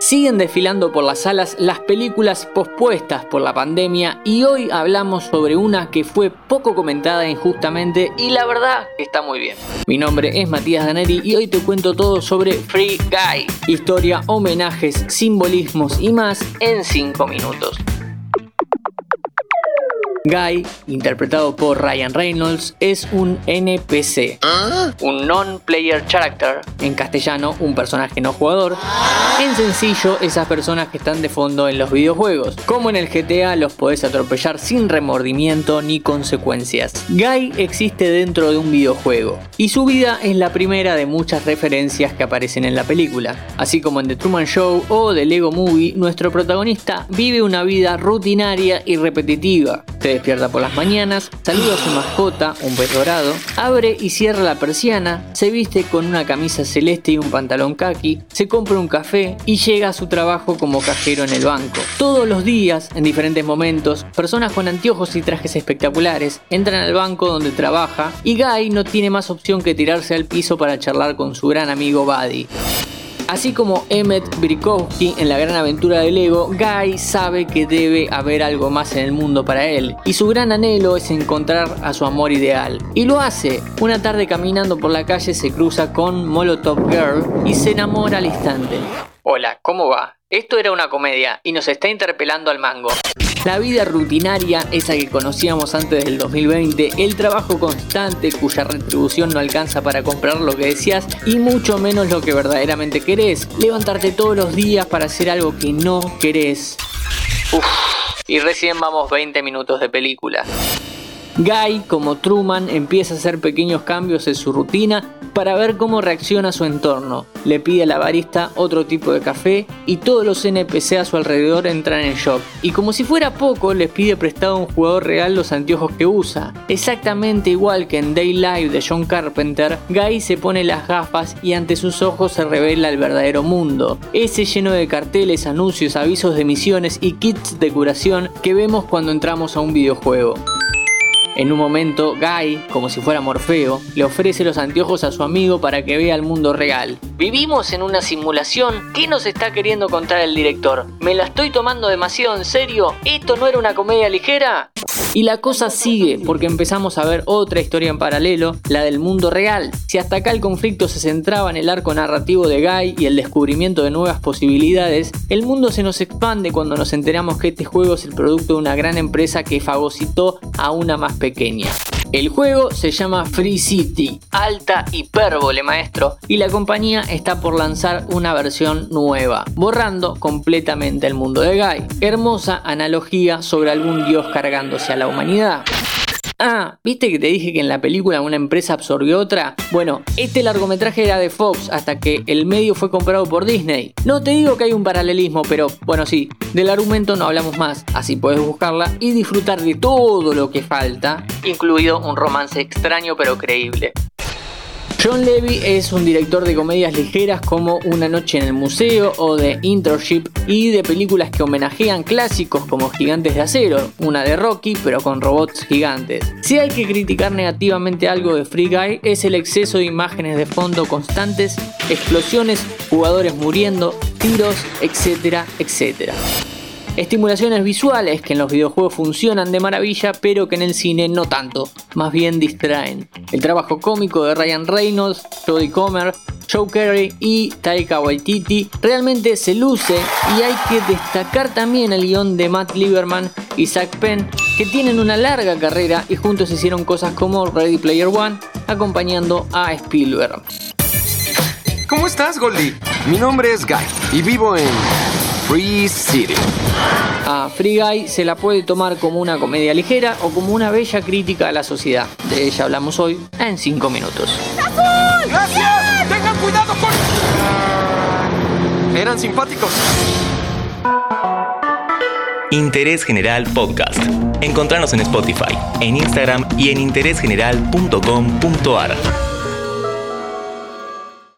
Siguen desfilando por las salas las películas pospuestas por la pandemia y hoy hablamos sobre una que fue poco comentada injustamente y la verdad que está muy bien. Mi nombre es Matías Daneri y hoy te cuento todo sobre Free Guy. Historia, homenajes, simbolismos y más en 5 minutos. Guy, interpretado por Ryan Reynolds, es un NPC, un non-player character, en castellano un personaje no jugador. En sencillo, esas personas que están de fondo en los videojuegos. Como en el GTA los podés atropellar sin remordimiento ni consecuencias. Guy existe dentro de un videojuego y su vida es la primera de muchas referencias que aparecen en la película. Así como en The Truman Show o The Lego Movie, nuestro protagonista vive una vida rutinaria y repetitiva despierta por las mañanas, saluda a su mascota, un pez dorado, abre y cierra la persiana, se viste con una camisa celeste y un pantalón khaki, se compra un café y llega a su trabajo como cajero en el banco. Todos los días, en diferentes momentos, personas con anteojos y trajes espectaculares entran al banco donde trabaja y Guy no tiene más opción que tirarse al piso para charlar con su gran amigo Buddy. Así como Emmet Brikowski en la gran aventura de Lego, Guy sabe que debe haber algo más en el mundo para él y su gran anhelo es encontrar a su amor ideal. Y lo hace. Una tarde caminando por la calle se cruza con Molotov Girl y se enamora al instante. Hola, ¿cómo va? Esto era una comedia y nos está interpelando al mango. La vida rutinaria, esa que conocíamos antes del 2020, el trabajo constante cuya retribución no alcanza para comprar lo que deseas y mucho menos lo que verdaderamente querés. Levantarte todos los días para hacer algo que no querés. Uf, y recién vamos 20 minutos de película. Guy, como Truman, empieza a hacer pequeños cambios en su rutina para ver cómo reacciona su entorno. Le pide a la barista otro tipo de café y todos los NPC a su alrededor entran en shock. Y como si fuera poco, les pide prestado a un jugador real los anteojos que usa. Exactamente igual que en Day Live de John Carpenter, Guy se pone las gafas y ante sus ojos se revela el verdadero mundo. Ese lleno de carteles, anuncios, avisos de misiones y kits de curación que vemos cuando entramos a un videojuego. En un momento, Guy, como si fuera Morfeo, le ofrece los anteojos a su amigo para que vea el mundo real. ¿Vivimos en una simulación? ¿Qué nos está queriendo contar el director? ¿Me la estoy tomando demasiado en serio? ¿Esto no era una comedia ligera? Y la cosa sigue porque empezamos a ver otra historia en paralelo, la del mundo real. Si hasta acá el conflicto se centraba en el arco narrativo de Guy y el descubrimiento de nuevas posibilidades, el mundo se nos expande cuando nos enteramos que este juego es el producto de una gran empresa que fagocitó a una más pequeña. El juego se llama Free City, alta hipérbole maestro, y la compañía está por lanzar una versión nueva, borrando completamente el mundo de Guy. Hermosa analogía sobre algún dios cargándose a la humanidad. Ah, ¿viste que te dije que en la película una empresa absorbió otra? Bueno, este largometraje era de Fox hasta que el medio fue comprado por Disney. No te digo que hay un paralelismo, pero bueno, sí, del argumento no hablamos más, así puedes buscarla y disfrutar de todo lo que falta, incluido un romance extraño pero creíble. John Levy es un director de comedias ligeras como Una noche en el museo o de Internship y de películas que homenajean clásicos como Gigantes de Acero, una de Rocky pero con robots gigantes. Si hay que criticar negativamente algo de Free Guy es el exceso de imágenes de fondo constantes, explosiones, jugadores muriendo, tiros, etcétera, etcétera. Estimulaciones visuales que en los videojuegos funcionan de maravilla, pero que en el cine no tanto, más bien distraen. El trabajo cómico de Ryan Reynolds, Jodie Comer, Joe Carey y Taika Waititi realmente se luce y hay que destacar también el guion de Matt Lieberman y Zach Penn, que tienen una larga carrera y juntos hicieron cosas como Ready Player One, acompañando a Spielberg. ¿Cómo estás, Goldie? Mi nombre es Guy y vivo en Free City. A Free Guy se la puede tomar como una comedia ligera o como una bella crítica a la sociedad. De ella hablamos hoy en 5 minutos. ¡Gracias! ¡Tengan cuidado con... Eran simpáticos. Interés General Podcast. Encontrarnos en Spotify, en Instagram y en interésgeneral.com.ar.